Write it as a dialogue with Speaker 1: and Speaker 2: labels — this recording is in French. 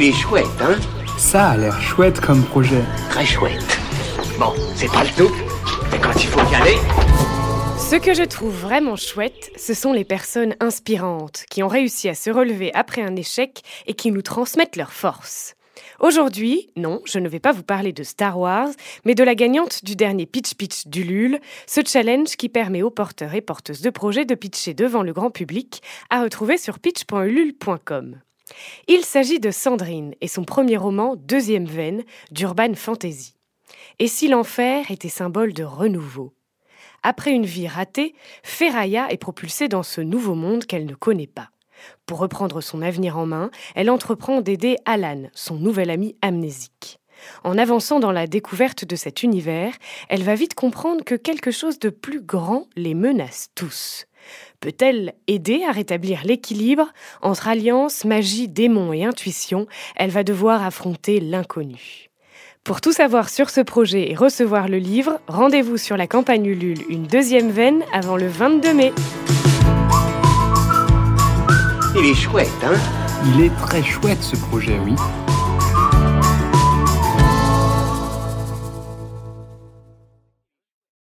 Speaker 1: Il est chouette, hein
Speaker 2: Ça a l'air chouette comme projet.
Speaker 1: Très chouette. Bon, c'est pas le tout, mais quand il faut y aller...
Speaker 3: Ce que je trouve vraiment chouette, ce sont les personnes inspirantes qui ont réussi à se relever après un échec et qui nous transmettent leur force. Aujourd'hui, non, je ne vais pas vous parler de Star Wars, mais de la gagnante du dernier Pitch Pitch du LUL, ce challenge qui permet aux porteurs et porteuses de projets de pitcher devant le grand public, à retrouver sur pitch.ulule.com. Il s'agit de Sandrine et son premier roman Deuxième veine d'Urban Fantasy. Et si l'enfer était symbole de renouveau? Après une vie ratée, Ferraya est propulsée dans ce nouveau monde qu'elle ne connaît pas. Pour reprendre son avenir en main, elle entreprend d'aider Alan, son nouvel ami amnésique. En avançant dans la découverte de cet univers, elle va vite comprendre que quelque chose de plus grand les menace tous. Peut-elle aider à rétablir l'équilibre entre alliance, magie, démon et intuition? Elle va devoir affronter l'inconnu. Pour tout savoir sur ce projet et recevoir le livre, rendez-vous sur la campagne Ulule une deuxième veine avant le 22 mai.
Speaker 1: Il est chouette, hein?
Speaker 2: Il est très chouette ce projet, oui.